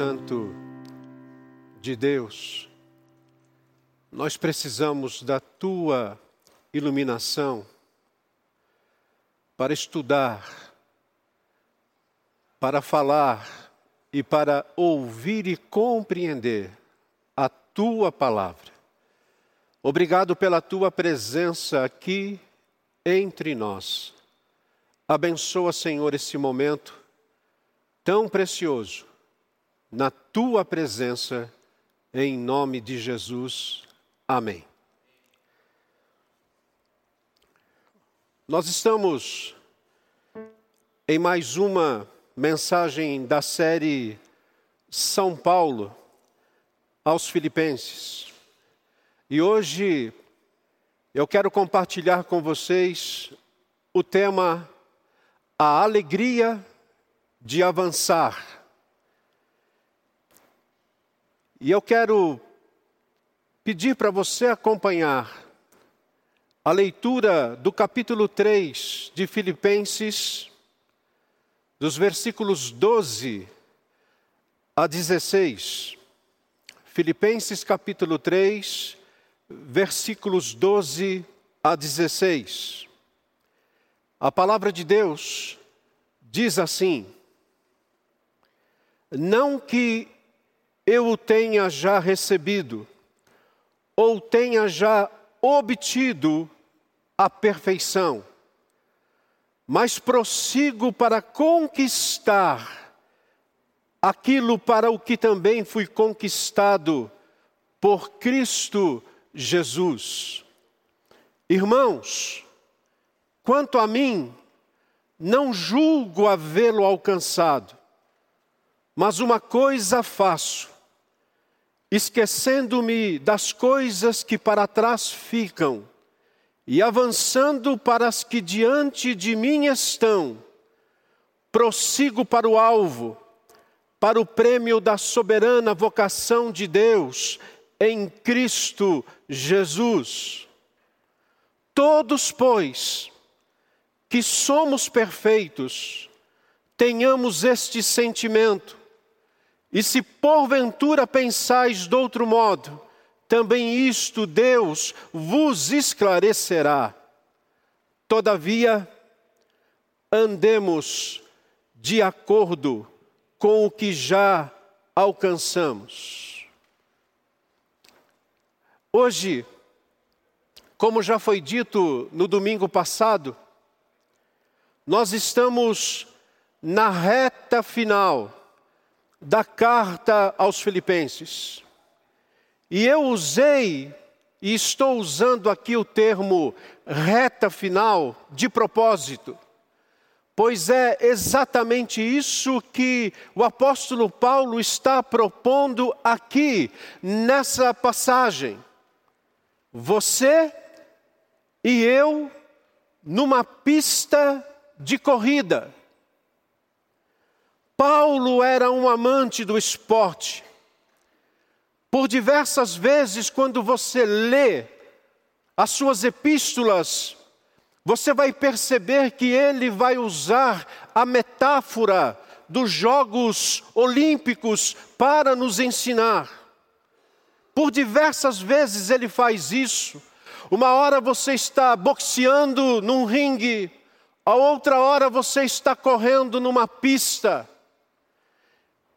Santo de Deus, nós precisamos da tua iluminação para estudar, para falar e para ouvir e compreender a tua palavra. Obrigado pela tua presença aqui entre nós. Abençoa, Senhor, esse momento tão precioso na tua presença, em nome de Jesus. Amém. Nós estamos em mais uma mensagem da série São Paulo aos Filipenses. E hoje eu quero compartilhar com vocês o tema A Alegria de Avançar. E eu quero pedir para você acompanhar a leitura do capítulo 3 de Filipenses, dos versículos 12 a 16. Filipenses capítulo 3, versículos 12 a 16. A palavra de Deus diz assim: Não que eu o tenha já recebido, ou tenha já obtido a perfeição, mas prossigo para conquistar aquilo para o que também fui conquistado por Cristo Jesus. Irmãos, quanto a mim, não julgo havê-lo alcançado, mas uma coisa faço, esquecendo-me das coisas que para trás ficam e avançando para as que diante de mim estão, prossigo para o alvo, para o prêmio da soberana vocação de Deus em Cristo Jesus. Todos, pois, que somos perfeitos, tenhamos este sentimento e se porventura pensais de outro modo, também isto Deus vos esclarecerá. Todavia, andemos de acordo com o que já alcançamos. Hoje, como já foi dito no domingo passado, nós estamos na reta final da carta aos Filipenses. E eu usei e estou usando aqui o termo reta final de propósito, pois é exatamente isso que o apóstolo Paulo está propondo aqui nessa passagem. Você e eu numa pista de corrida. Paulo era um amante do esporte. Por diversas vezes, quando você lê as suas epístolas, você vai perceber que ele vai usar a metáfora dos Jogos Olímpicos para nos ensinar. Por diversas vezes ele faz isso. Uma hora você está boxeando num ringue, a outra hora você está correndo numa pista.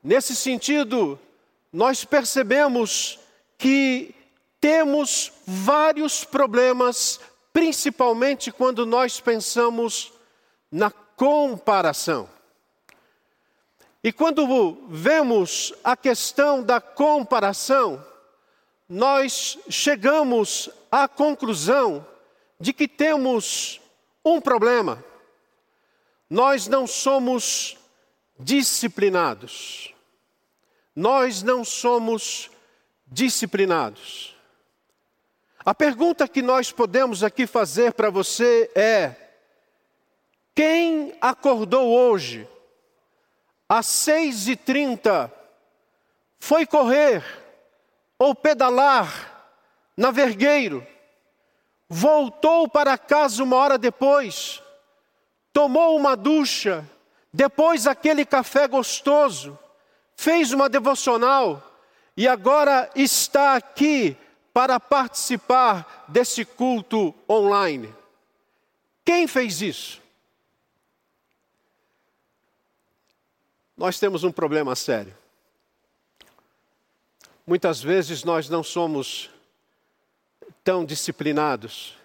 Nesse sentido, nós percebemos que temos vários problemas, principalmente quando nós pensamos na comparação. E quando vemos a questão da comparação, nós chegamos à conclusão de que temos um problema. Nós não somos disciplinados nós não somos disciplinados. A pergunta que nós podemos aqui fazer para você é: quem acordou hoje, às seis e trinta, foi correr ou pedalar na vergueiro, voltou para casa uma hora depois, tomou uma ducha, depois aquele café gostoso, fez uma devocional e agora está aqui para participar desse culto online. Quem fez isso? Nós temos um problema sério. Muitas vezes nós não somos tão disciplinados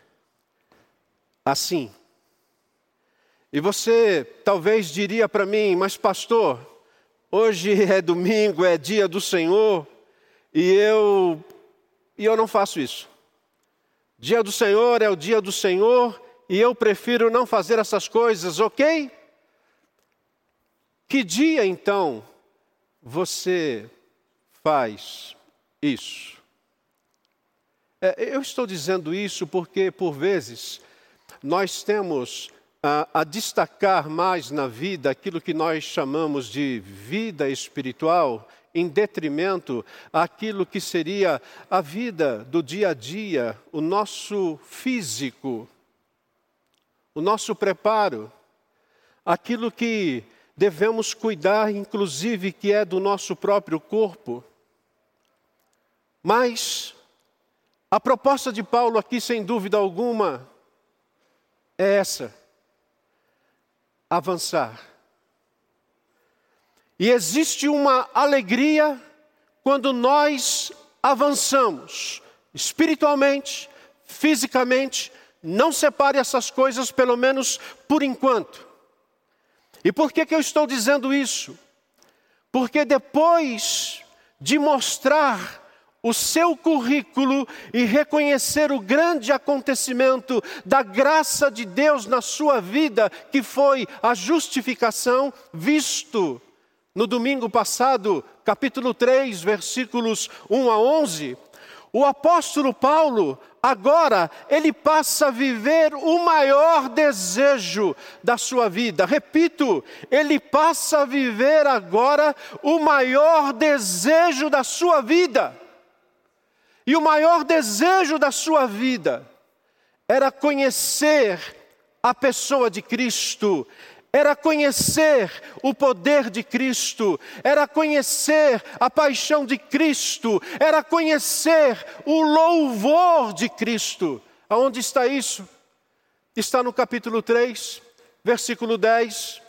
assim. E você talvez diria para mim, mas pastor, hoje é domingo, é dia do Senhor, e eu e eu não faço isso. Dia do Senhor é o dia do Senhor e eu prefiro não fazer essas coisas, ok? Que dia então você faz isso? É, eu estou dizendo isso porque, por vezes, nós temos a, a, destacar mais na vida aquilo que nós chamamos de vida espiritual, em detrimento àquilo que seria a vida do dia a dia, o nosso físico, o nosso preparo, aquilo que devemos cuidar, inclusive, que é do nosso próprio corpo. Mas a proposta de Paulo aqui, sem dúvida alguma, é essa: avançar. E existe uma alegria quando nós avançamos espiritualmente, fisicamente. Não separe essas coisas, pelo menos por enquanto. E por que, que eu estou dizendo isso? Porque depois de mostrar o seu currículo e reconhecer o grande acontecimento da graça de Deus na sua vida, que foi a justificação, visto no domingo passado, capítulo 3, versículos 1 a 11, o apóstolo Paulo, agora, ele passa a viver o maior desejo da sua vida. Repito, ele passa a viver agora o maior desejo da sua vida. E o maior desejo da sua vida era conhecer a pessoa de Cristo, era conhecer o poder de Cristo, era conhecer a paixão de Cristo, era conhecer o louvor de Cristo. Aonde está isso? Está no capítulo 3, versículo 10,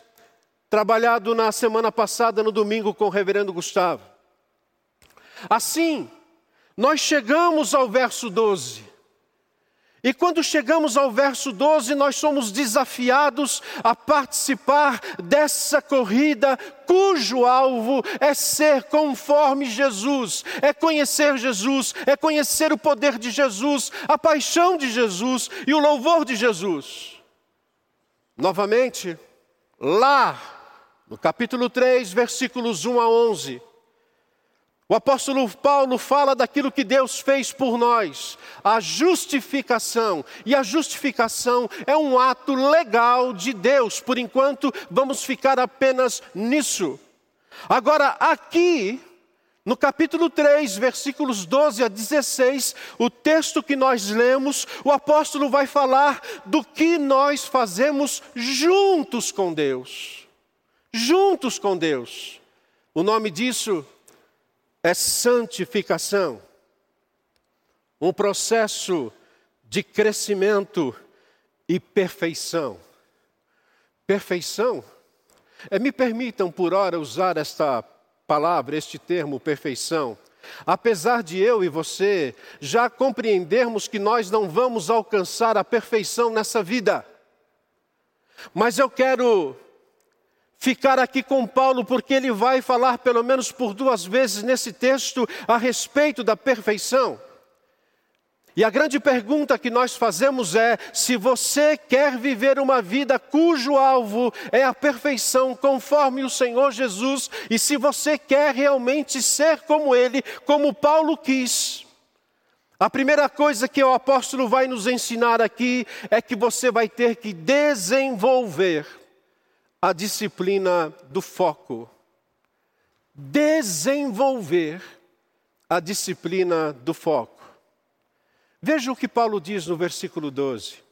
trabalhado na semana passada, no domingo, com o reverendo Gustavo. Assim, nós chegamos ao verso 12. E quando chegamos ao verso 12, nós somos desafiados a participar dessa corrida, cujo alvo é ser conforme Jesus, é conhecer Jesus, é conhecer o poder de Jesus, a paixão de Jesus e o louvor de Jesus. Novamente, lá, no capítulo 3, versículos 1 a 11, o apóstolo Paulo fala daquilo que Deus fez por nós, a justificação. E a justificação é um ato legal de Deus, por enquanto vamos ficar apenas nisso. Agora, aqui, no capítulo 3, versículos 12 a 16, o texto que nós lemos, o apóstolo vai falar do que nós fazemos juntos com Deus. Juntos com Deus. O nome disso santificação, um processo de crescimento e perfeição. Perfeição? É, me permitam por hora usar esta palavra, este termo, perfeição. Apesar de eu e você já compreendermos que nós não vamos alcançar a perfeição nessa vida, mas eu quero ficar aqui com Paulo, porque ele vai falar pelo menos por duas vezes nesse texto a respeito da perfeição. E a grande pergunta que nós fazemos é: se você quer viver uma vida cujo alvo é a perfeição, conforme o Senhor Jesus, e se você quer realmente ser como Ele, como Paulo quis, a primeira coisa que o apóstolo vai nos ensinar aqui é que você vai ter que desenvolver a disciplina do foco. Desenvolver a disciplina do foco. Veja o que Paulo diz no versículo 12: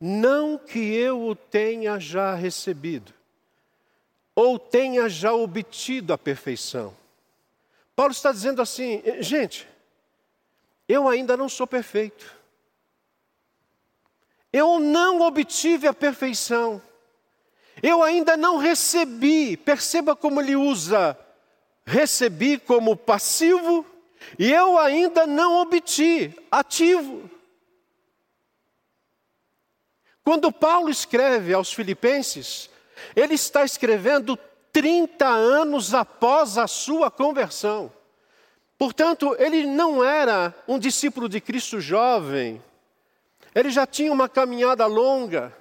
Não que eu o tenha já recebido. ou tenha já obtido a perfeição. Paulo está dizendo assim, gente, eu ainda não sou perfeito. Eu não obtive a perfeição. Eu ainda não recebi. Perceba como ele usa recebi como passivo e eu ainda não obti ativo. Quando Paulo escreve aos Filipenses, ele está escrevendo 30 anos após a sua conversão. Portanto, ele não era um discípulo de Cristo jovem, ele já tinha uma caminhada longa.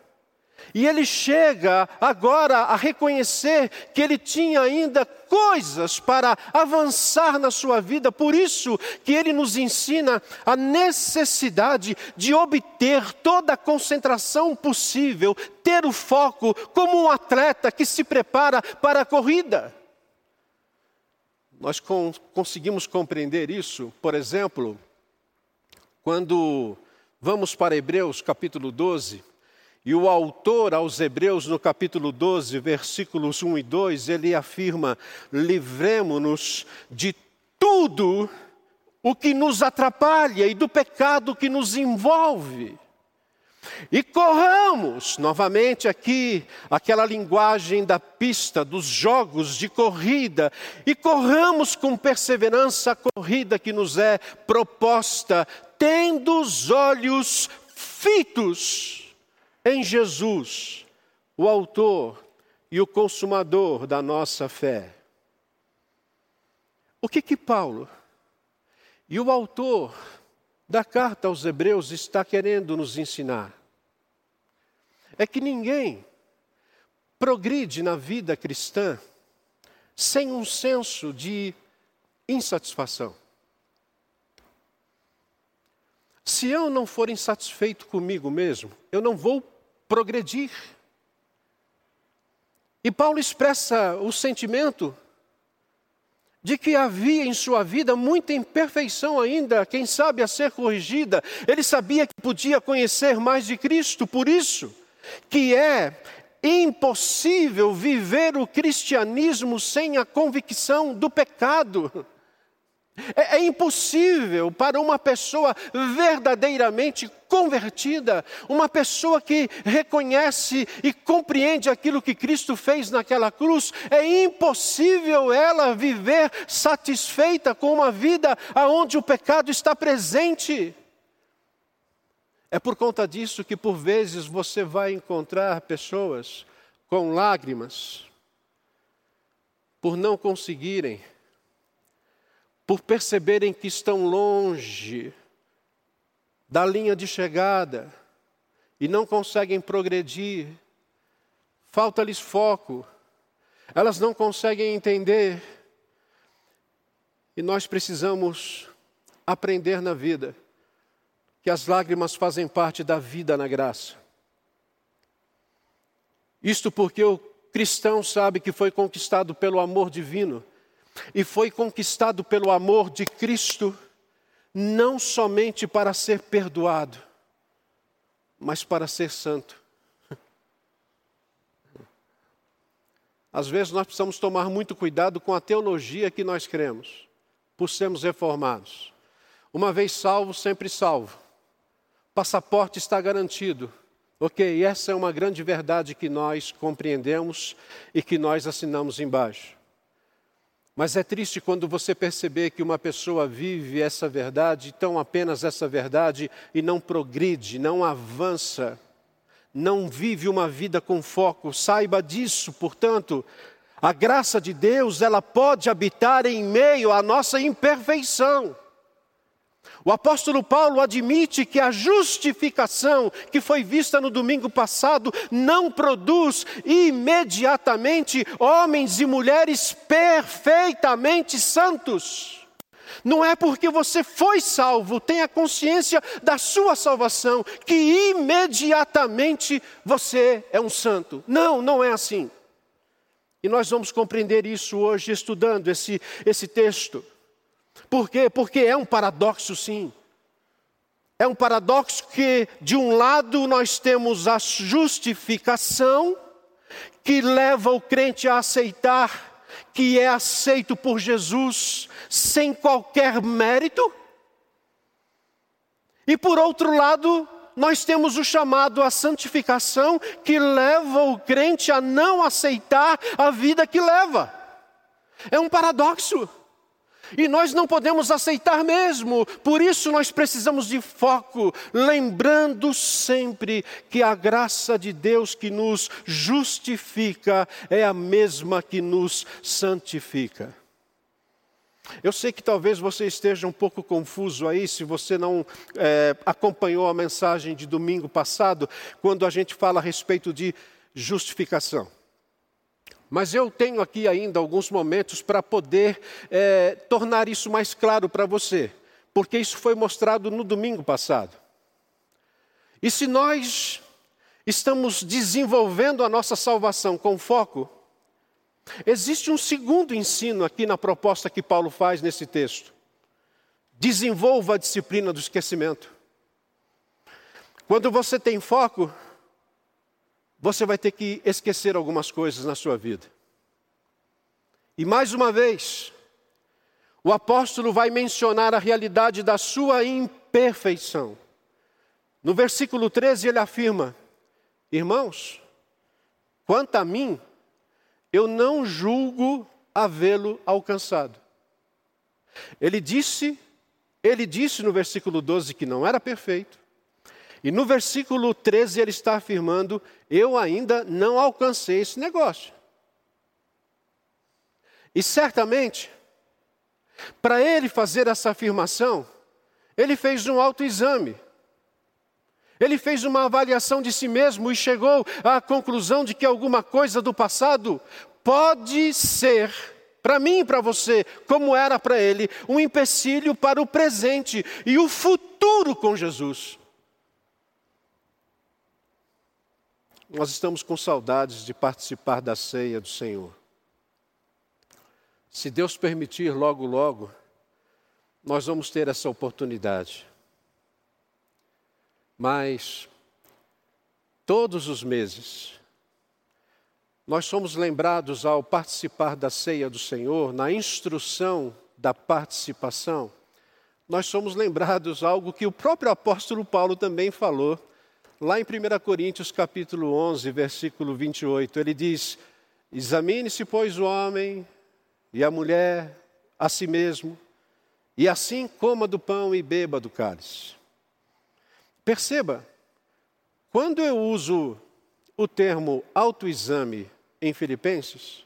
E ele chega agora a reconhecer que ele tinha ainda coisas para avançar na sua vida, por isso que ele nos ensina a necessidade de obter toda a concentração possível, ter o foco como um atleta que se prepara para a corrida. Nós conseguimos compreender isso, por exemplo, quando vamos para Hebreus capítulo 12 e o autor aos Hebreus, no capítulo 12, versículos 1 e 2, ele afirma: livremo-nos de tudo o que nos atrapalha e do pecado que nos envolve. E corramos, novamente aqui, aquela linguagem da pista, dos jogos de corrida, e corramos com perseverança a corrida que nos é proposta, tendo os olhos fitos em Jesus, o Autor e o Consumador da nossa fé. O que que Paulo e o autor da carta aos Hebreus está querendo nos ensinar? É que ninguém progride na vida cristã sem um senso de insatisfação. Se eu não for insatisfeito comigo mesmo, eu não vou progredir. E Paulo expressa o sentimento de que havia em sua vida muita imperfeição ainda, quem sabe a ser corrigida. Ele sabia que podia conhecer mais de Cristo, por isso que é impossível viver o cristianismo sem a convicção do pecado. É, é, impossível para uma pessoa verdadeiramente convertida, uma pessoa que reconhece e compreende aquilo que Cristo fez naquela cruz, é impossível ela viver satisfeita com uma vida onde o pecado está presente. É por conta disso que por vezes você vai encontrar pessoas com lágrimas por não conseguirem por perceberem que estão longe da linha de chegada e não conseguem progredir, falta-lhes foco, elas não conseguem entender. E nós precisamos aprender na vida que as lágrimas fazem parte da vida na graça. Isto porque o cristão sabe que foi conquistado pelo amor divino e foi conquistado pelo amor de Cristo, não somente para ser perdoado, mas para ser santo. Às vezes nós precisamos tomar muito cuidado com a teologia que nós cremos, por sermos reformados. Uma vez salvo, sempre salvo. Passaporte está garantido. Ok, essa é uma grande verdade que nós compreendemos e que nós assinamos embaixo. Mas é triste quando você perceber que uma pessoa vive essa verdade, tão apenas essa verdade, e não progride, não avança, não vive uma vida com foco. Saiba disso, portanto, a graça de Deus, ela pode habitar em meio à nossa imperfeição. O apóstolo Paulo admite que a justificação que foi vista no domingo passado não produz imediatamente homens e mulheres perfeitamente santos. Não é porque você foi salvo, tenha consciência da sua salvação, que imediatamente você é um santo. Não, não é assim. E nós vamos compreender isso hoje estudando esse, esse texto. Por quê? Porque é um paradoxo, sim. É um paradoxo que, de um lado, nós temos a justificação, que leva o crente a aceitar que é aceito por Jesus sem qualquer mérito. E por outro lado, nós temos o chamado à santificação que leva o crente a não aceitar a vida que leva. É um paradoxo. E nós não podemos aceitar mesmo, por isso nós precisamos de foco, lembrando sempre que a graça de Deus que nos justifica é a mesma que nos santifica. Eu sei que talvez você esteja um pouco confuso aí, se você não é, acompanhou a mensagem de domingo passado, quando a gente fala a respeito de justificação. Mas eu tenho aqui ainda alguns momentos para poder é, tornar isso mais claro para você, porque isso foi mostrado no domingo passado. E se nós estamos desenvolvendo a nossa salvação com foco, existe um segundo ensino aqui na proposta que Paulo faz nesse texto. Desenvolva a disciplina do esquecimento. Quando você tem foco, você vai ter que esquecer algumas coisas na sua vida. E mais uma vez, o apóstolo vai mencionar a realidade da sua imperfeição. No versículo 13 ele afirma: Irmãos, quanto a mim, eu não julgo havê-lo alcançado. Ele disse, ele disse no versículo 12 que não era perfeito, e no versículo 13 ele está afirmando: Eu ainda não alcancei esse negócio. E certamente, para ele fazer essa afirmação, ele fez um autoexame. Ele fez uma avaliação de si mesmo e chegou à conclusão de que alguma coisa do passado pode ser, para mim e para você, como era para ele, um empecilho para o presente e o futuro com Jesus. Nós estamos com saudades de participar da ceia do Senhor. Se Deus permitir, logo, logo, nós vamos ter essa oportunidade. Mas, todos os meses, nós somos lembrados ao participar da ceia do Senhor, na instrução da participação, nós somos lembrados algo que o próprio apóstolo Paulo também falou Lá em 1 Coríntios capítulo 11, versículo 28, ele diz: Examine-se, pois, o homem e a mulher a si mesmo, e assim coma do pão e beba do cálice. Perceba, quando eu uso o termo autoexame em Filipenses,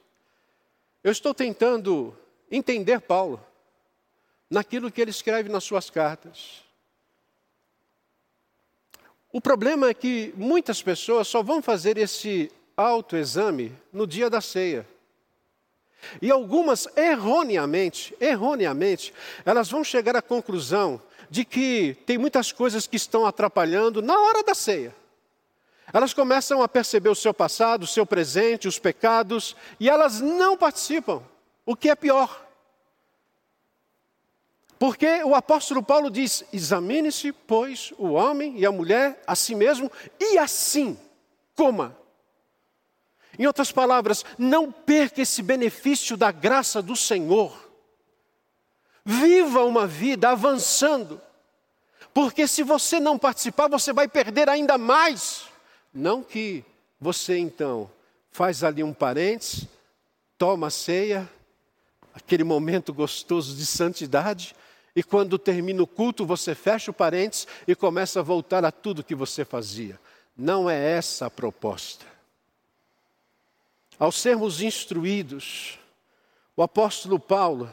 eu estou tentando entender Paulo naquilo que ele escreve nas suas cartas. O problema é que muitas pessoas só vão fazer esse autoexame no dia da ceia. E algumas, erroneamente, erroneamente, elas vão chegar à conclusão de que tem muitas coisas que estão atrapalhando na hora da ceia. Elas começam a perceber o seu passado, o seu presente, os pecados, e elas não participam, o que é pior. Porque o apóstolo Paulo diz: examine-se, pois, o homem e a mulher a si mesmo, e assim coma. Em outras palavras, não perca esse benefício da graça do Senhor. Viva uma vida avançando, porque se você não participar, você vai perder ainda mais. Não que você então faz ali um parênteses, toma a ceia, aquele momento gostoso de santidade, e quando termina o culto, você fecha o parênteses e começa a voltar a tudo que você fazia. Não é essa a proposta. Ao sermos instruídos, o apóstolo Paulo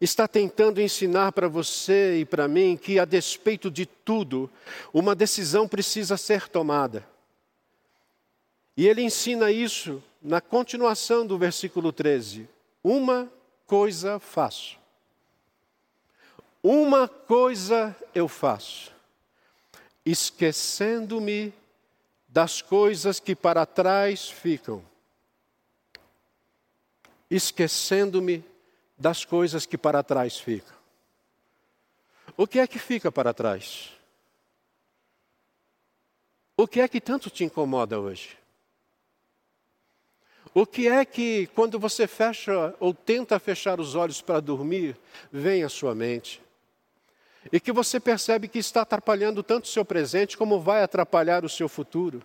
está tentando ensinar para você e para mim que, a despeito de tudo, uma decisão precisa ser tomada. E ele ensina isso na continuação do versículo 13: Uma coisa faço uma coisa eu faço, esquecendo-me das coisas que para trás ficam, esquecendo-me das coisas que para trás ficam. O que é que fica para trás? O que é que tanto te incomoda hoje? O que é que, quando você fecha ou tenta fechar os olhos para dormir, vem à sua mente? E que você percebe que está atrapalhando tanto o seu presente como vai atrapalhar o seu futuro?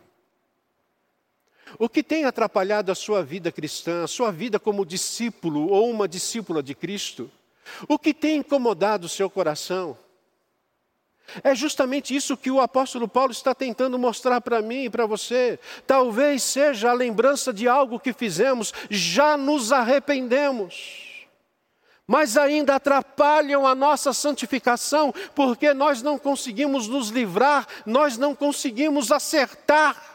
O que tem atrapalhado a sua vida cristã, a sua vida como discípulo ou uma discípula de Cristo? O que tem incomodado o seu coração? É justamente isso que o apóstolo Paulo está tentando mostrar para mim e para você. Talvez seja a lembrança de algo que fizemos, já nos arrependemos, mas ainda atrapalham a nossa santificação, porque nós não conseguimos nos livrar, nós não conseguimos acertar.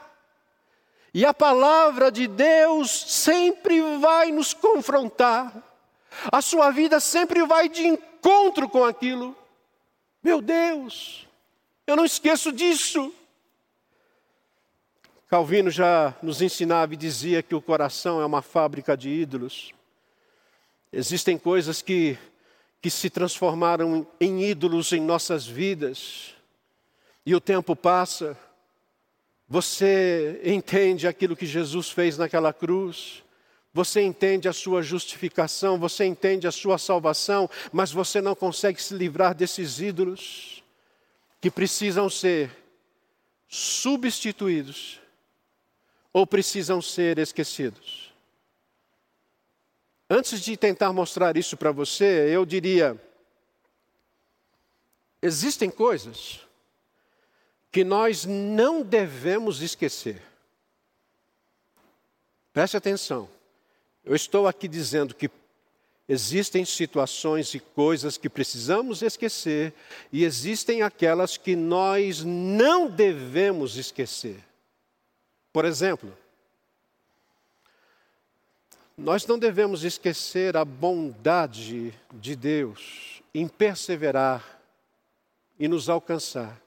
E a palavra de Deus sempre vai nos confrontar, a sua vida sempre vai de encontro com aquilo. Meu Deus, eu não esqueço disso. Calvino já nos ensinava e dizia que o coração é uma fábrica de ídolos. Existem coisas que, que se transformaram em ídolos em nossas vidas, e o tempo passa, você entende aquilo que Jesus fez naquela cruz, você entende a sua justificação, você entende a sua salvação, mas você não consegue se livrar desses ídolos que precisam ser substituídos ou precisam ser esquecidos. Antes de tentar mostrar isso para você, eu diria: existem coisas que nós não devemos esquecer. Preste atenção. Eu estou aqui dizendo que existem situações e coisas que precisamos esquecer e existem aquelas que nós não devemos esquecer. Por exemplo, nós não devemos esquecer a bondade de Deus em perseverar e nos alcançar.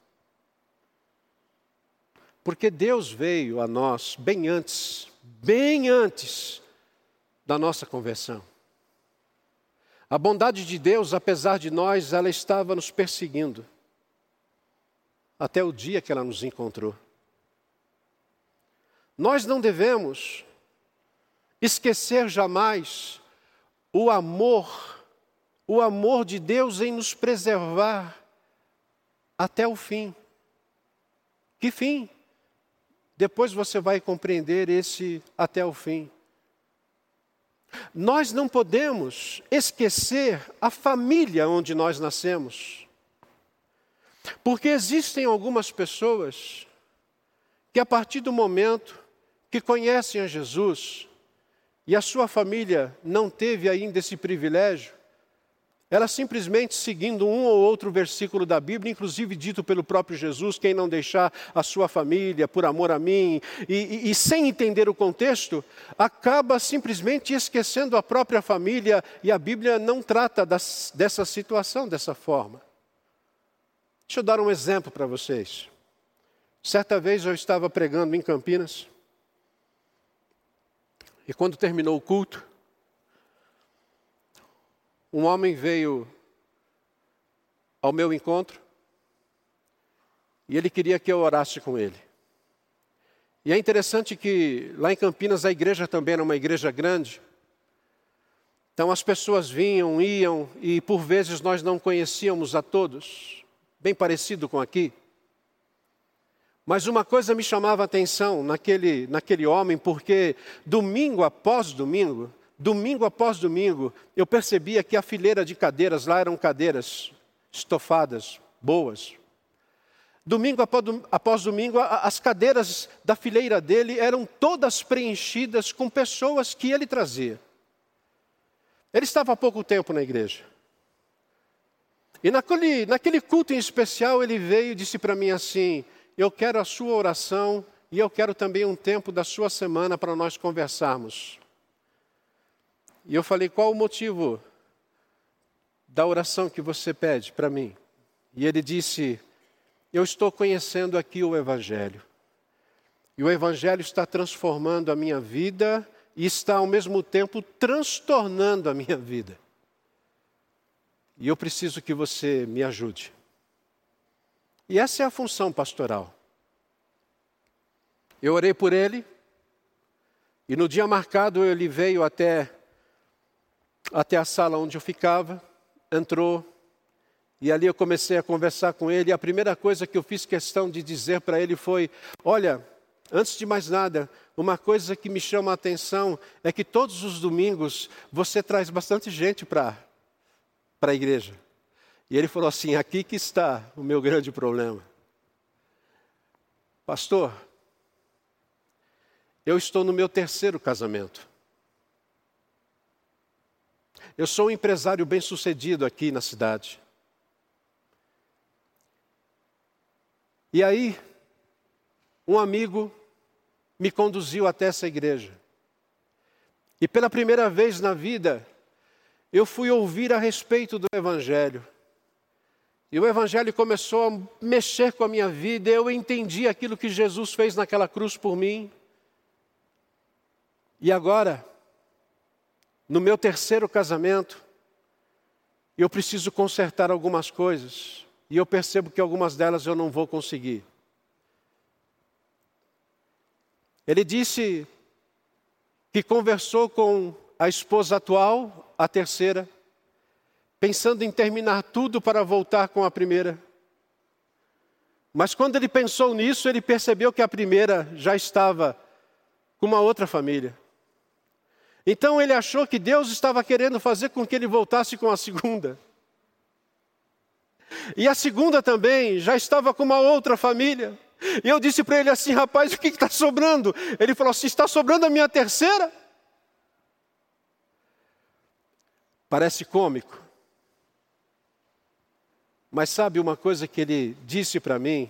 Porque Deus veio a nós bem antes, bem antes da nossa conversão. A bondade de Deus, apesar de nós, ela estava nos perseguindo até o dia que ela nos encontrou. Nós não devemos esquecer jamais o amor, o amor de Deus em nos preservar até o fim. Que fim? Depois você vai compreender esse até o fim. Nós não podemos esquecer a família onde nós nascemos. Porque existem algumas pessoas que, a partir do momento que conhecem a Jesus, e a sua família não teve ainda esse privilégio, ela simplesmente seguindo um ou outro versículo da Bíblia, inclusive dito pelo próprio Jesus: quem não deixar a sua família por amor a mim, e, e, e sem entender o contexto, acaba simplesmente esquecendo a própria família, e a Bíblia não trata das, dessa situação dessa forma. Deixa eu dar um exemplo para vocês. Certa vez eu estava pregando em Campinas, e quando terminou o culto, um homem veio ao meu encontro e ele queria que eu orasse com ele. E é interessante que lá em Campinas a igreja também era uma igreja grande. Então as pessoas vinham, iam e por vezes nós não conhecíamos a todos, bem parecido com aqui. Mas uma coisa me chamava a atenção naquele, naquele homem, porque domingo após domingo, domingo após domingo, eu percebia que a fileira de cadeiras lá eram cadeiras estofadas, boas. Domingo após domingo, as cadeiras da fileira dele eram todas preenchidas com pessoas que ele trazia. Ele estava há pouco tempo na igreja. E naquele, naquele culto em especial, ele veio e disse para mim assim: Eu quero a sua oração e eu quero também um tempo da sua semana para nós conversarmos. E eu falei: qual o motivo da oração que você pede para mim? E ele disse: eu estou conhecendo aqui o Evangelho. E o Evangelho está transformando a minha vida e está ao mesmo tempo transtornando a minha vida. E eu preciso que você me ajude. E essa é a função pastoral. Eu orei por ele, E no dia marcado ele veio até, até a sala onde eu ficava, entrou, e ali eu comecei a conversar com ele. E a primeira coisa que eu fiz questão de dizer para ele foi: Olha, antes de mais nada, uma coisa que me chama a atenção é que todos os domingos você traz bastante gente para a igreja. E ele falou assim: aqui que está o meu grande problema. Pastor, eu estou no meu terceiro casamento. Eu sou um empresário bem-sucedido aqui na cidade. E aí, um amigo me conduziu até essa igreja. E pela primeira vez na vida, eu fui ouvir a respeito do Evangelho. E o Evangelho começou a mexer com a minha vida, eu entendi aquilo que Jesus fez naquela cruz por mim. E agora, no meu terceiro casamento, eu preciso consertar algumas coisas. E eu percebo que algumas delas eu não vou conseguir. Ele disse que conversou com a esposa atual, a terceira, pensando em terminar tudo para voltar com a primeira. Mas quando ele pensou nisso, ele percebeu que a primeira já estava com uma outra família. Então ele achou que Deus estava querendo fazer com que ele voltasse com a segunda. E a segunda também já estava com uma outra família. E eu disse para ele assim, rapaz, o que está sobrando? Ele falou assim: está sobrando a minha terceira? Parece cômico. Mas sabe uma coisa que ele disse para mim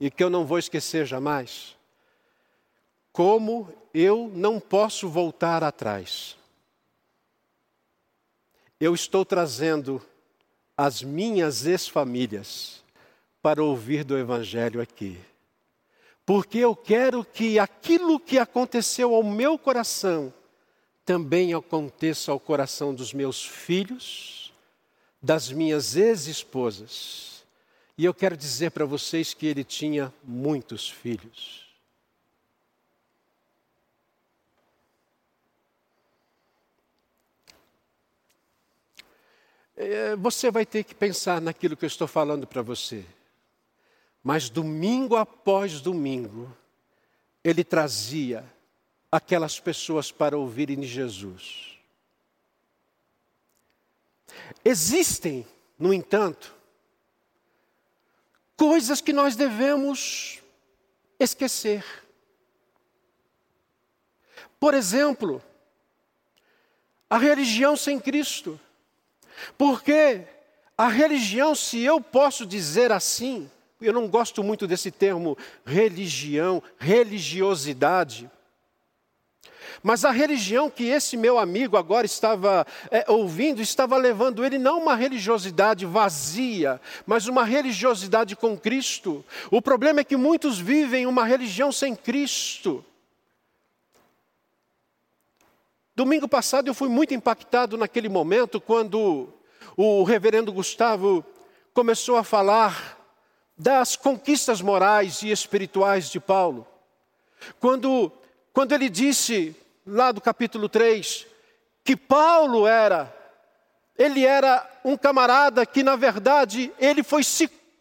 e que eu não vou esquecer jamais? Como eu não posso voltar atrás. Eu estou trazendo as minhas ex-famílias para ouvir do Evangelho aqui porque eu quero que aquilo que aconteceu ao meu coração também aconteça ao coração dos meus filhos, das minhas ex-esposas. E eu quero dizer para vocês que ele tinha muitos filhos. É, você vai ter que pensar naquilo que eu estou falando para você. Mas domingo após domingo, ele trazia aquelas pessoas para ouvirem Jesus. Existem, no entanto, coisas que nós devemos esquecer. Por exemplo, a religião sem Cristo. Porque a religião, se eu posso dizer assim, eu não gosto muito desse termo religião, religiosidade. Mas a religião que esse meu amigo agora estava é, ouvindo, estava levando ele não uma religiosidade vazia, mas uma religiosidade com Cristo. O problema é que muitos vivem uma religião sem Cristo. Domingo passado eu fui muito impactado naquele momento quando o reverendo Gustavo começou a falar das conquistas morais e espirituais de Paulo. Quando, quando ele disse, lá do capítulo 3, que Paulo era, ele era um camarada que, na verdade, ele foi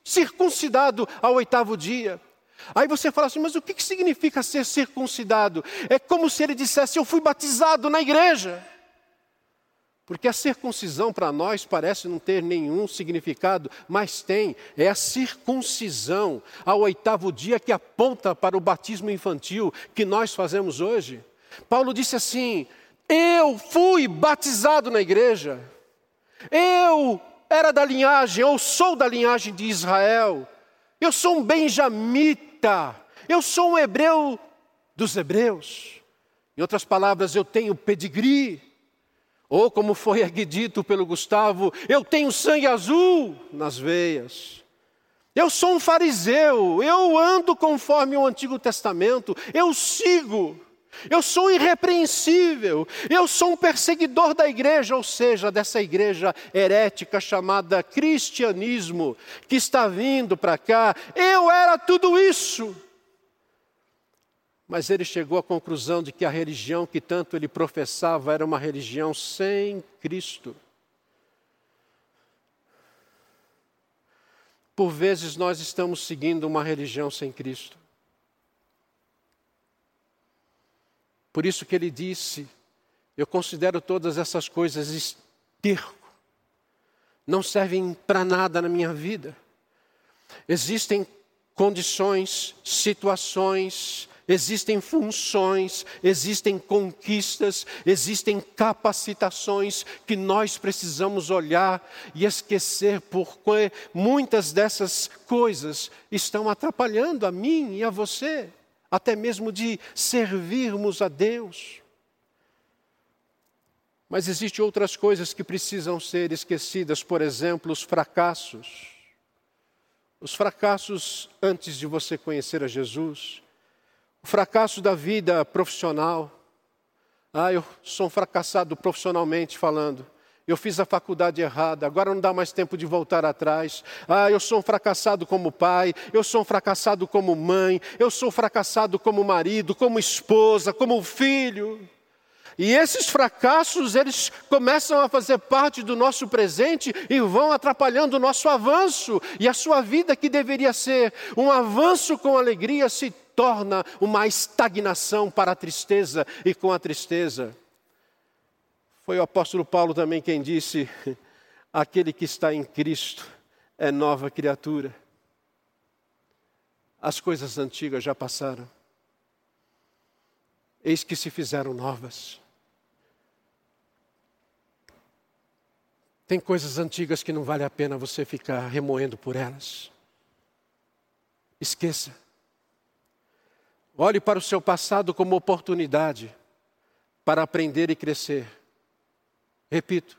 circuncidado ao oitavo dia. Aí você fala assim, mas o que significa ser circuncidado? É como se ele dissesse: Eu fui batizado na igreja. Porque a circuncisão para nós parece não ter nenhum significado, mas tem. É a circuncisão ao oitavo dia que aponta para o batismo infantil que nós fazemos hoje. Paulo disse assim: Eu fui batizado na igreja. Eu era da linhagem, eu sou da linhagem de Israel. Eu sou um benjamita. Eu sou um hebreu dos hebreus. Em outras palavras, eu tenho pedigree ou como foi aqui dito pelo Gustavo, eu tenho sangue azul nas veias. Eu sou um fariseu, eu ando conforme o Antigo Testamento, eu sigo. Eu sou irrepreensível, eu sou um perseguidor da igreja, ou seja, dessa igreja herética chamada cristianismo, que está vindo para cá. Eu era tudo isso. Mas ele chegou à conclusão de que a religião que tanto ele professava era uma religião sem Cristo. Por vezes nós estamos seguindo uma religião sem Cristo. Por isso que ele disse: Eu considero todas essas coisas esterco, não servem para nada na minha vida. Existem condições, situações, existem funções, existem conquistas, existem capacitações que nós precisamos olhar e esquecer, porque muitas dessas coisas estão atrapalhando a mim e a você, até mesmo de servirmos a Deus. Mas existem outras coisas que precisam ser esquecidas, por exemplo, os fracassos. Os fracassos antes de você conhecer a Jesus o fracasso da vida profissional. Ah, eu sou um fracassado profissionalmente falando. Eu fiz a faculdade errada, agora não dá mais tempo de voltar atrás. Ah, eu sou um fracassado como pai, eu sou um fracassado como mãe, eu sou um fracassado como marido, como esposa, como filho. E esses fracassos, eles começam a fazer parte do nosso presente e vão atrapalhando o nosso avanço. E a sua vida, que deveria ser um avanço com alegria, se torna uma estagnação para a tristeza e com a tristeza. Foi o apóstolo Paulo também quem disse: aquele que está em Cristo é nova criatura. As coisas antigas já passaram, eis que se fizeram novas. Tem coisas antigas que não vale a pena você ficar remoendo por elas. Esqueça. Olhe para o seu passado como oportunidade para aprender e crescer. Repito,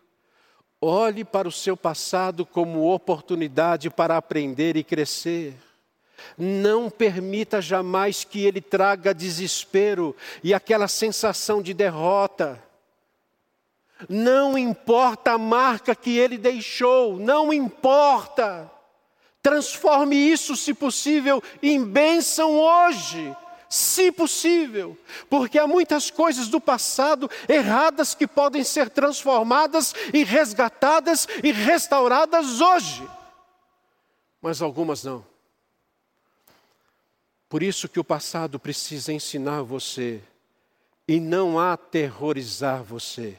olhe para o seu passado como oportunidade para aprender e crescer. Não permita jamais que ele traga desespero e aquela sensação de derrota. Não importa a marca que ele deixou, não importa. Transforme isso, se possível, em bênção hoje se possível, porque há muitas coisas do passado erradas que podem ser transformadas e resgatadas e restauradas hoje, mas algumas não. Por isso que o passado precisa ensinar você e não aterrorizar você.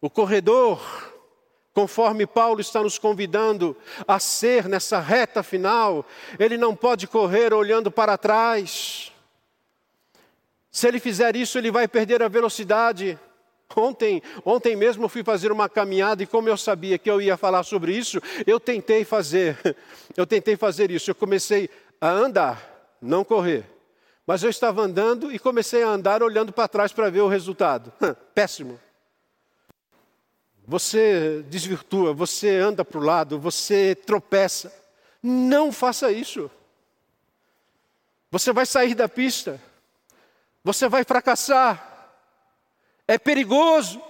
O corredor Conforme Paulo está nos convidando a ser nessa reta final, ele não pode correr olhando para trás. Se ele fizer isso, ele vai perder a velocidade. Ontem, ontem mesmo eu fui fazer uma caminhada e como eu sabia que eu ia falar sobre isso, eu tentei fazer. Eu tentei fazer isso. Eu comecei a andar, não correr. Mas eu estava andando e comecei a andar olhando para trás para ver o resultado. Péssimo você desvirtua, você anda para o lado, você tropeça. Não faça isso. Você vai sair da pista, você vai fracassar, é perigoso.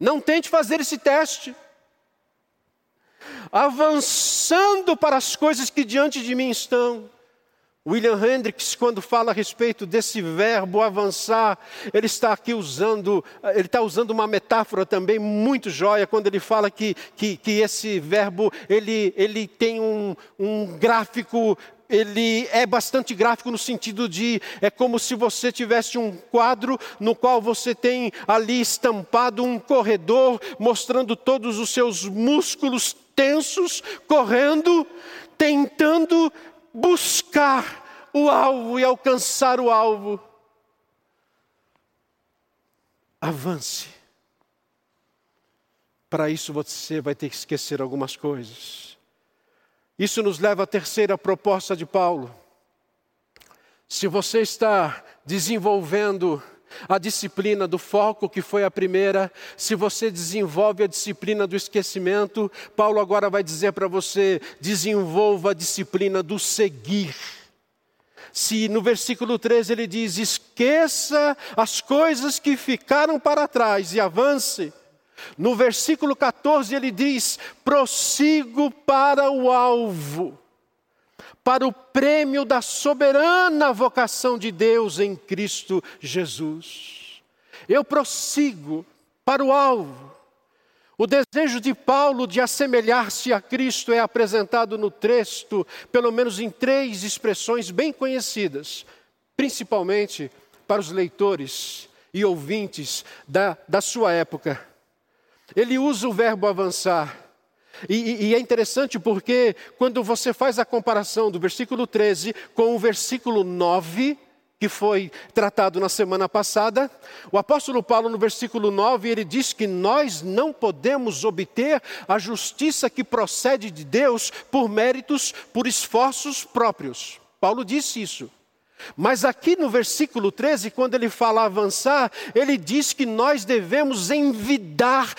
Não tente fazer esse teste. Avançando para as coisas que diante de mim estão, William Hendricks, quando fala a respeito desse verbo avançar, ele está aqui usando, ele está usando uma metáfora também muito jóia, quando ele fala que, que, que esse verbo, ele, ele tem um, um gráfico ele é bastante gráfico no sentido de é como se você tivesse um quadro no qual você tem ali estampado um corredor mostrando todos os seus músculos tensos correndo, tentando buscar o alvo e alcançar o alvo. Avance. Para isso você vai ter que esquecer algumas coisas. Isso nos leva à terceira proposta de Paulo. Se você está desenvolvendo a disciplina do foco, que foi a primeira, se você desenvolve a disciplina do esquecimento, Paulo agora vai dizer para você: desenvolva a disciplina do seguir. Se no versículo 13 ele diz: esqueça as coisas que ficaram para trás e avance. No versículo 14 ele diz: prossigo para o alvo para o prêmio da soberana vocação de Deus em Cristo Jesus. Eu prossigo para o alvo. O desejo de Paulo de assemelhar-se a Cristo é apresentado no texto, pelo menos em três expressões bem conhecidas, principalmente para os leitores e ouvintes da, da sua época. Ele usa o verbo avançar. E, e, é interessante porque quando você faz a comparação do versículo 13 com o versículo 9, que foi tratado na semana passada, o apóstolo Paulo, no versículo 9, ele diz que nós não podemos obter a justiça que procede de Deus por méritos, por esforços próprios. Paulo disse isso. Mas aqui no versículo 13, quando ele fala avançar, ele diz que nós devemos envidar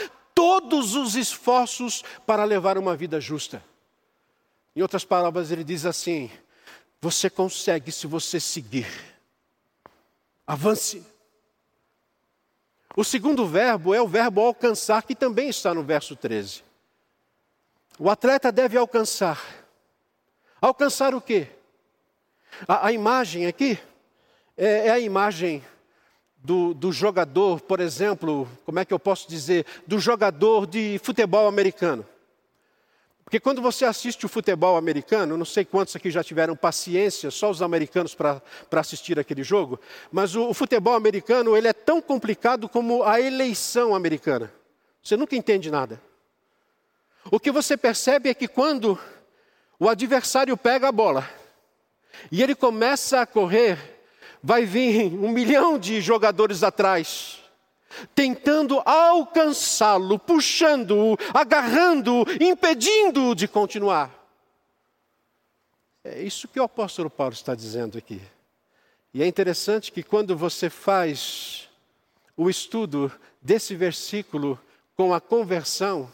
todos os esforços para levar uma vida justa. Em outras palavras, ele diz assim: você consegue se você seguir. Avance. O segundo verbo é o verbo alcançar, que também está no verso 13. O atleta deve alcançar. Alcançar o quê? A, a imagem aqui é, é a imagem do, do, jogador, por exemplo, como é que eu posso dizer, do jogador de futebol americano. Porque quando você assiste o futebol americano, não sei quantos aqui já tiveram paciência, só os americanos para assistir aquele jogo, mas o, o futebol americano ele é tão complicado como a eleição americana. Você nunca entende nada. O que você percebe é que quando o adversário pega a bola, e ele começa a correr, vai vir um milhão de jogadores atrás, tentando alcançá-lo, puxando-o, agarrando-o, impedindo-o de continuar. É isso que o apóstolo Paulo está dizendo aqui. E é interessante que quando você faz o estudo desse versículo com a conversão,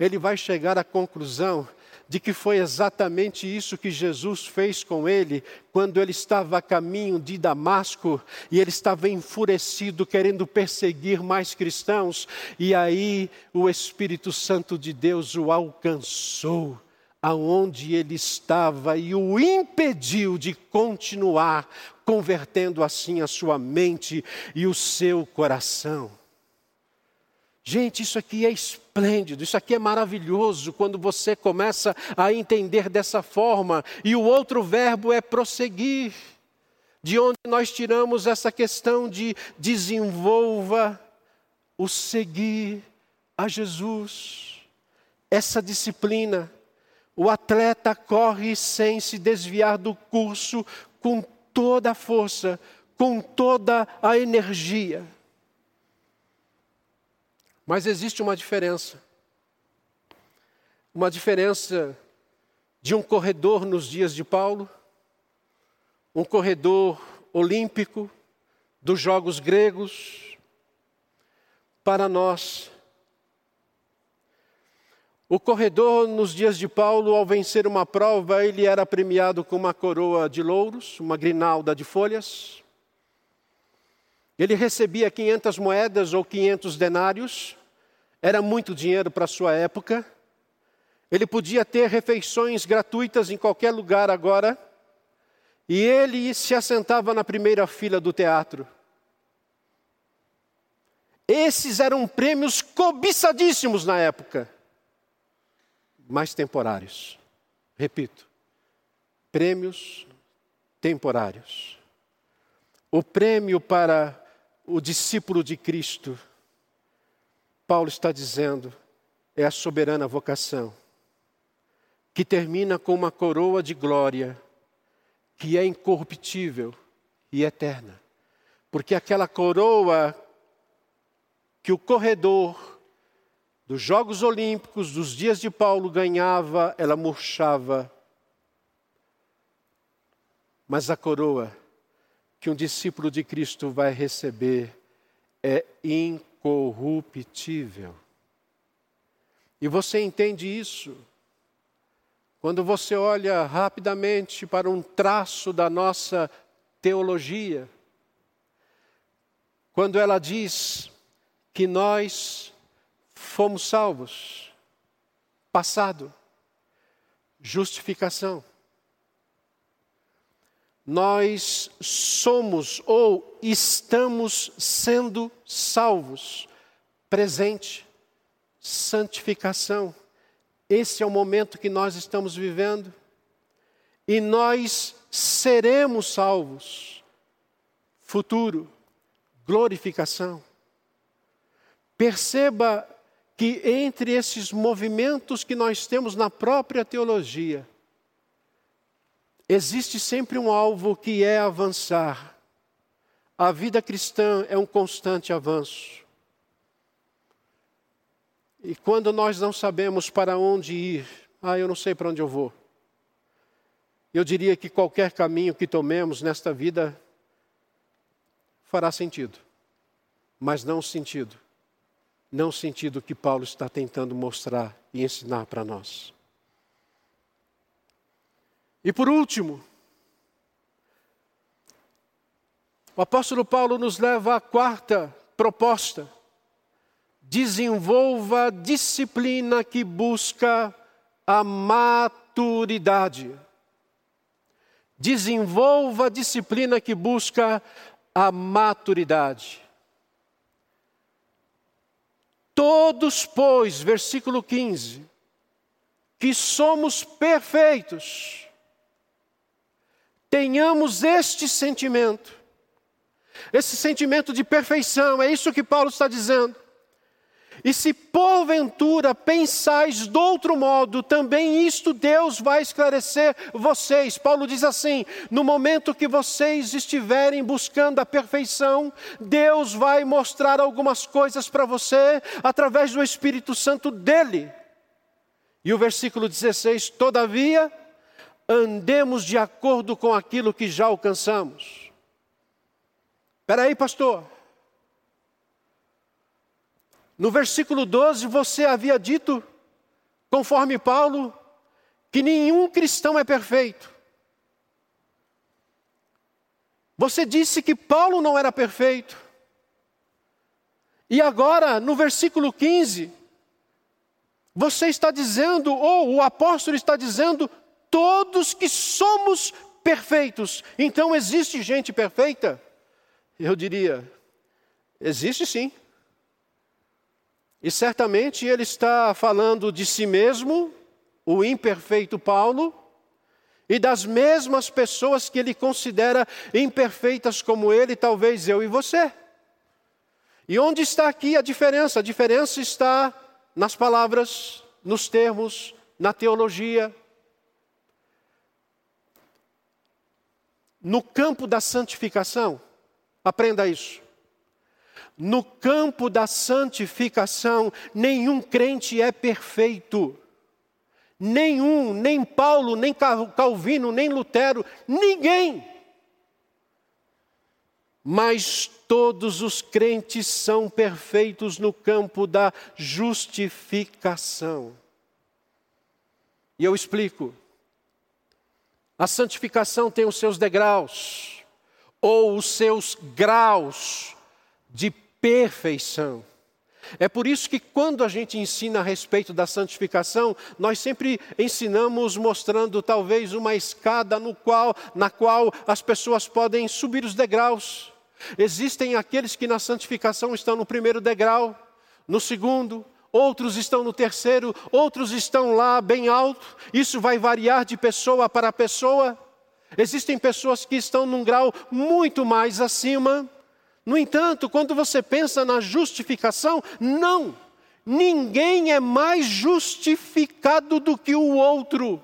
ele vai chegar à conclusão de que foi exatamente isso que Jesus fez com ele quando ele estava a caminho de Damasco e ele estava enfurecido, querendo perseguir mais cristãos, e aí o Espírito Santo de Deus o alcançou aonde ele estava e o impediu de continuar convertendo assim a sua mente e o seu coração. Gente, isso aqui é esplêndido, isso aqui é maravilhoso quando você começa a entender dessa forma. E o outro verbo é prosseguir, de onde nós tiramos essa questão de desenvolva o seguir a Jesus. Essa disciplina, o atleta corre sem se desviar do curso, com toda a força, com toda a energia. Mas existe uma diferença. Uma diferença de um corredor nos dias de Paulo, um corredor olímpico dos Jogos Gregos, para nós. O corredor, nos dias de Paulo, ao vencer uma prova, ele era premiado com uma coroa de louros, uma grinalda de folhas. Ele recebia 500 moedas ou 500 denários, era muito dinheiro para sua época. Ele podia ter refeições gratuitas em qualquer lugar agora. E ele se assentava na primeira fila do teatro. Esses eram prêmios cobiçadíssimos na época, mas temporários. Repito, prêmios temporários. O prêmio para o discípulo de Cristo, Paulo está dizendo, é a soberana vocação, que termina com uma coroa de glória, que é incorruptível e eterna. Porque aquela coroa que o corredor dos Jogos Olímpicos, dos dias de Paulo, ganhava, ela murchava. Mas a coroa que um discípulo de Cristo vai receber é incorruptível. E você entende isso quando você olha rapidamente para um traço da nossa teologia, quando ela diz que nós fomos salvos, passado, justificação, nós somos ou estamos sendo salvos. Presente, santificação. Esse é o momento que nós estamos vivendo. E nós seremos salvos. Futuro, glorificação. Perceba que entre esses movimentos que nós temos na própria teologia, existe sempre um alvo que é avançar. A vida cristã é um constante avanço. E quando nós não sabemos para onde ir, ah, eu não sei para onde eu vou. Eu diria que qualquer caminho que tomemos nesta vida fará sentido, mas não sentido, não sentido que Paulo está tentando mostrar e ensinar para nós. E por último, o apóstolo Paulo nos leva à quarta proposta desenvolva disciplina que busca a maturidade. Desenvolva disciplina que busca a maturidade. Todos, pois, versículo 15, que somos perfeitos, tenhamos este sentimento, esse sentimento de perfeição, é isso que Paulo está dizendo. E se porventura pensais de outro modo, também isto Deus vai esclarecer vocês. Paulo diz assim: no momento que vocês estiverem buscando a perfeição, Deus vai mostrar algumas coisas para você através do Espírito Santo dele. E o versículo 16: todavia, andemos de acordo com aquilo que já alcançamos. Espera aí, pastor. No versículo 12, você havia dito, conforme Paulo, que nenhum cristão é perfeito. Você disse que Paulo não era perfeito. E agora, no versículo 15, você está dizendo, ou o apóstolo está dizendo, todos que somos perfeitos. Então existe gente perfeita? Eu diria, existe sim. E certamente ele está falando de si mesmo, o imperfeito Paulo, e das mesmas pessoas que ele considera imperfeitas como ele, talvez eu e você. E onde está aqui a diferença? A diferença está nas palavras, nos termos, na teologia. No campo da santificação, aprenda isso. No campo da santificação, nenhum crente é perfeito. Nenhum, nem Paulo, nem Calvino, nem Lutero, ninguém. Mas todos os crentes são perfeitos no campo da justificação. E eu explico. A santificação tem os seus degraus, ou os seus graus de perfeição. É por isso que quando a gente ensina a respeito da santificação, nós sempre ensinamos mostrando talvez uma escada no qual, na qual as pessoas podem subir os degraus. Existem aqueles que na santificação estão no primeiro degrau, no segundo, outros estão no terceiro, outros estão lá bem alto. Isso vai variar de pessoa para pessoa. Existem pessoas que estão num grau muito mais acima. No entanto, quando você pensa na justificação, não, ninguém é mais justificado do que o outro.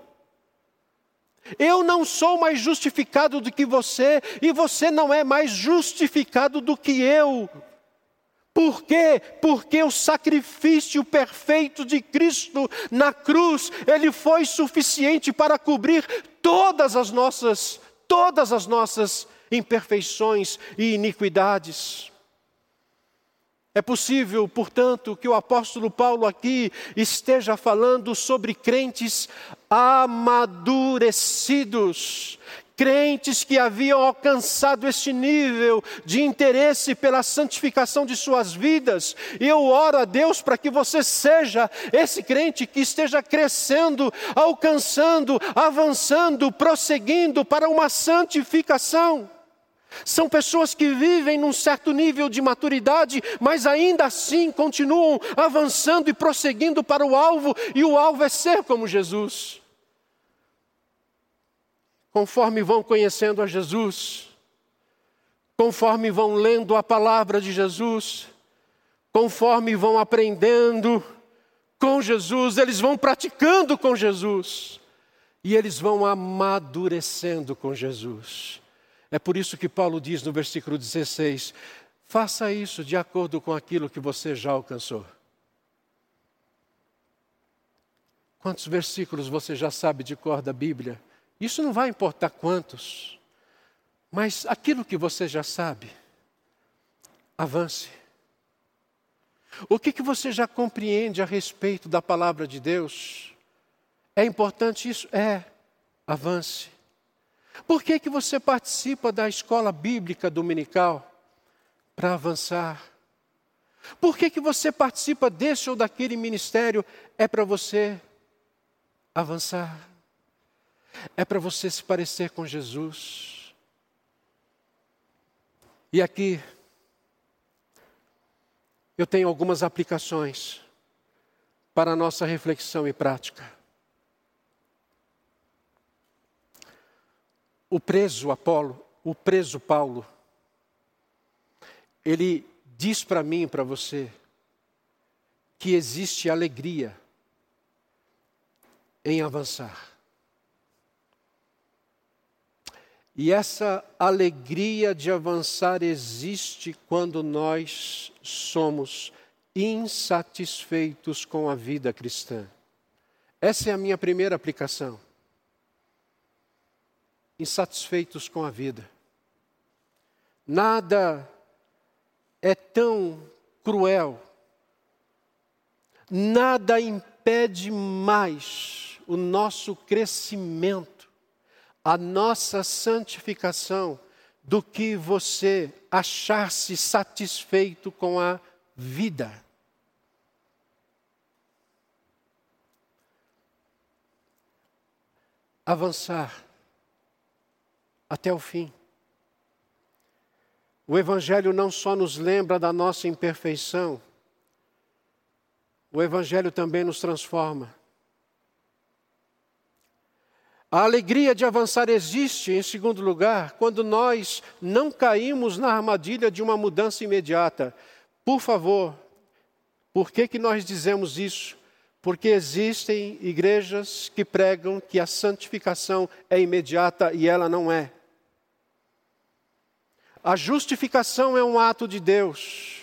Eu não sou mais justificado do que você, e você não é mais justificado do que eu. Por quê? Porque o sacrifício perfeito de Cristo na cruz, ele foi suficiente para cobrir todas as nossas, todas as nossas imperfeições e iniquidades. É possível, portanto, que o apóstolo Paulo aqui esteja falando sobre crentes amadurecidos, crentes que haviam alcançado este nível de interesse pela santificação de suas vidas. E eu oro a Deus para que você seja esse crente que esteja crescendo, alcançando, avançando, prosseguindo para uma santificação. São pessoas que vivem num certo nível de maturidade, mas ainda assim continuam avançando e prosseguindo para o alvo, e o alvo é ser como Jesus conforme vão conhecendo a Jesus, conforme vão lendo a palavra de Jesus, conforme vão aprendendo com Jesus, eles vão praticando com Jesus e eles vão amadurecendo com Jesus. É por isso que Paulo diz no versículo 16: faça isso de acordo com aquilo que você já alcançou. Quantos versículos você já sabe de cor da Bíblia? Isso não vai importar quantos, mas aquilo que você já sabe, avance. O que, que você já compreende a respeito da palavra de Deus? É importante isso? É. Avance. Por que, que você participa da escola bíblica dominical? Para avançar. Por que, que você participa desse ou daquele ministério? É para você avançar é para você se parecer com Jesus. E aqui, eu tenho algumas aplicações para a nossa reflexão e prática. O preso Apolo, o preso Paulo, ele diz para mim e para você que existe alegria em avançar. E essa alegria de avançar existe quando nós somos insatisfeitos com a vida cristã. Essa é a minha primeira aplicação. Insatisfeitos com a vida. Nada é tão cruel, nada impede mais o nosso crescimento a nossa santificação do que você achar-se satisfeito com a vida. Avançar até o fim. O Evangelho não só nos lembra da nossa imperfeição, o Evangelho também nos transforma. A alegria de avançar existe, em segundo lugar, quando nós não caímos na armadilha de uma mudança imediata. Por favor, por que, que nós dizemos isso? Porque existem igrejas que pregam que a santificação é imediata e ela não é. A justificação é um ato de Deus.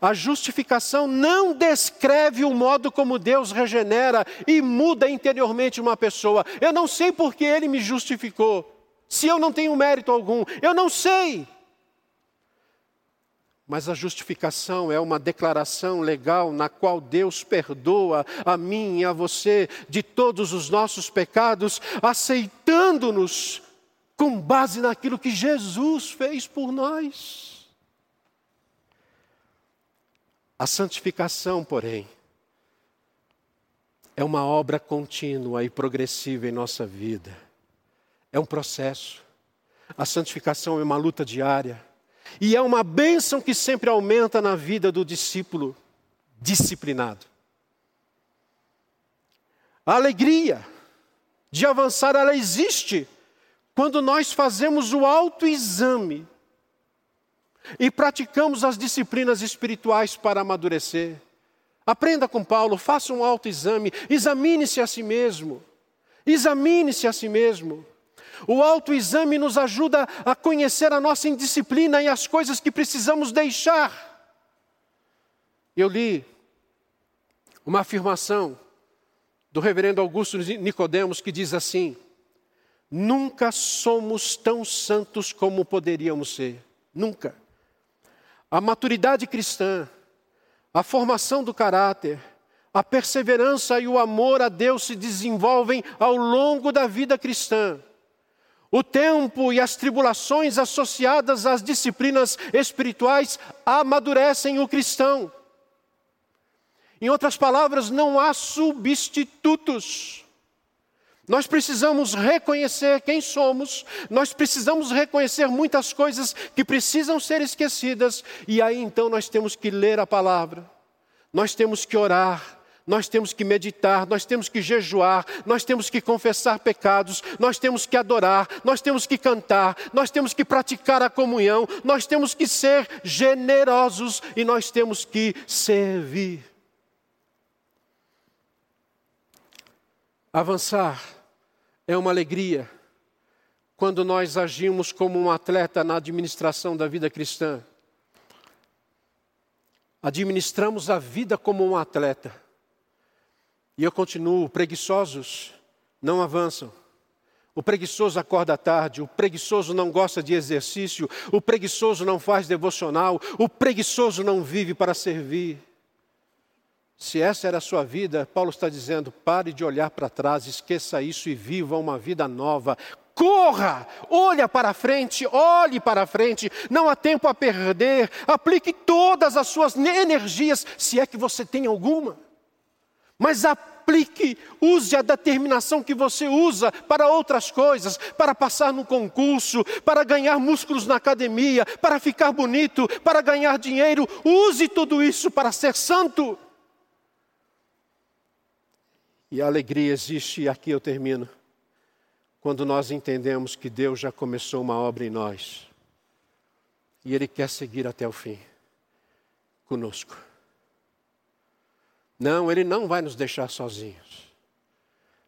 A justificação não descreve o modo como Deus regenera e muda interiormente uma pessoa. Eu não sei por que Ele me justificou, se eu não tenho mérito algum. Eu não sei. Mas a justificação é uma declaração legal na qual Deus perdoa a mim e a você de todos os nossos pecados, aceitando-nos com base naquilo que Jesus fez por nós. A santificação, porém, é uma obra contínua e progressiva em nossa vida. É um processo. A santificação é uma luta diária. E é uma bênção que sempre aumenta na vida do discípulo disciplinado. A alegria de avançar, ela existe quando nós fazemos o autoexame e praticamos as disciplinas espirituais para amadurecer. Aprenda com Paulo, faça um autoexame, examine-se a si mesmo. Examine-se a si mesmo. O autoexame nos ajuda a conhecer a nossa indisciplina e as coisas que precisamos deixar. Eu li uma afirmação do reverendo Augusto Nicodemos que diz assim: Nunca somos tão santos como poderíamos ser. Nunca. A maturidade cristã, a formação do caráter, a perseverança e o amor a Deus se desenvolvem ao longo da vida cristã. O tempo e as tribulações associadas às disciplinas espirituais amadurecem o cristão. Em outras palavras, não há substitutos. Nós precisamos reconhecer quem somos, nós precisamos reconhecer muitas coisas que precisam ser esquecidas, e aí então nós temos que ler a palavra, nós temos que orar, nós temos que meditar, nós temos que jejuar, nós temos que confessar pecados, nós temos que adorar, nós temos que cantar, nós temos que praticar a comunhão, nós temos que ser generosos e nós temos que servir. Avançar é uma alegria quando nós agimos como um atleta na administração da vida cristã. Administramos a vida como um atleta. E eu continuo: preguiçosos não avançam. O preguiçoso acorda tarde, o preguiçoso não gosta de exercício, o preguiçoso não faz devocional, o preguiçoso não vive para servir. Se essa era a sua vida, Paulo está dizendo: pare de olhar para trás, esqueça isso e viva uma vida nova. Corra, olha para frente, olhe para frente, não há tempo a perder. Aplique todas as suas energias, se é que você tem alguma. Mas aplique, use a determinação que você usa para outras coisas, para passar no concurso, para ganhar músculos na academia, para ficar bonito, para ganhar dinheiro. Use tudo isso para ser santo. E a alegria existe, e aqui eu termino, quando nós entendemos que Deus já começou uma obra em nós e Ele quer seguir até o fim conosco. Não, Ele não vai nos deixar sozinhos.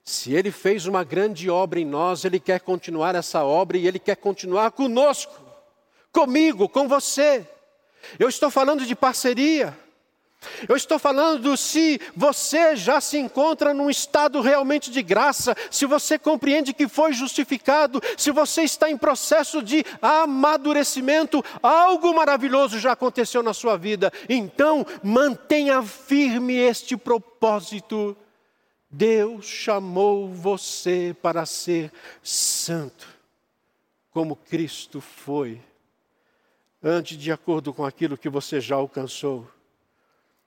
Se Ele fez uma grande obra em nós, Ele quer continuar essa obra e Ele quer continuar conosco, comigo, com você. Eu estou falando de parceria. Eu estou falando se você já se encontra num estado realmente de graça, se você compreende que foi justificado, se você está em processo de amadurecimento, algo maravilhoso já aconteceu na sua vida. Então, mantenha firme este propósito. Deus chamou você para ser santo, como Cristo foi, antes de acordo com aquilo que você já alcançou.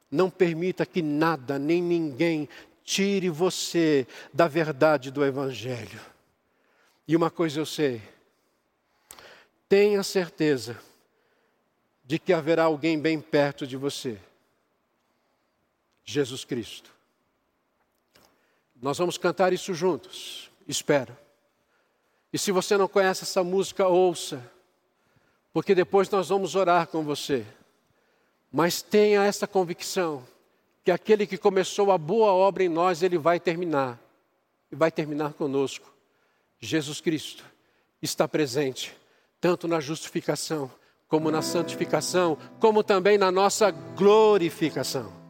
Não permita que nada nem ninguém tire você da verdade do Evangelho. E uma coisa eu sei: tenha certeza de que haverá alguém bem perto de você Jesus Cristo. Nós vamos cantar isso juntos, espero. E se você não conhece essa música, ouça, porque depois nós vamos orar com você. Mas tenha essa convicção que aquele que começou a boa obra em nós, ele vai terminar. E vai terminar conosco. Jesus Cristo está presente, tanto na justificação, como na santificação, como também na nossa glorificação.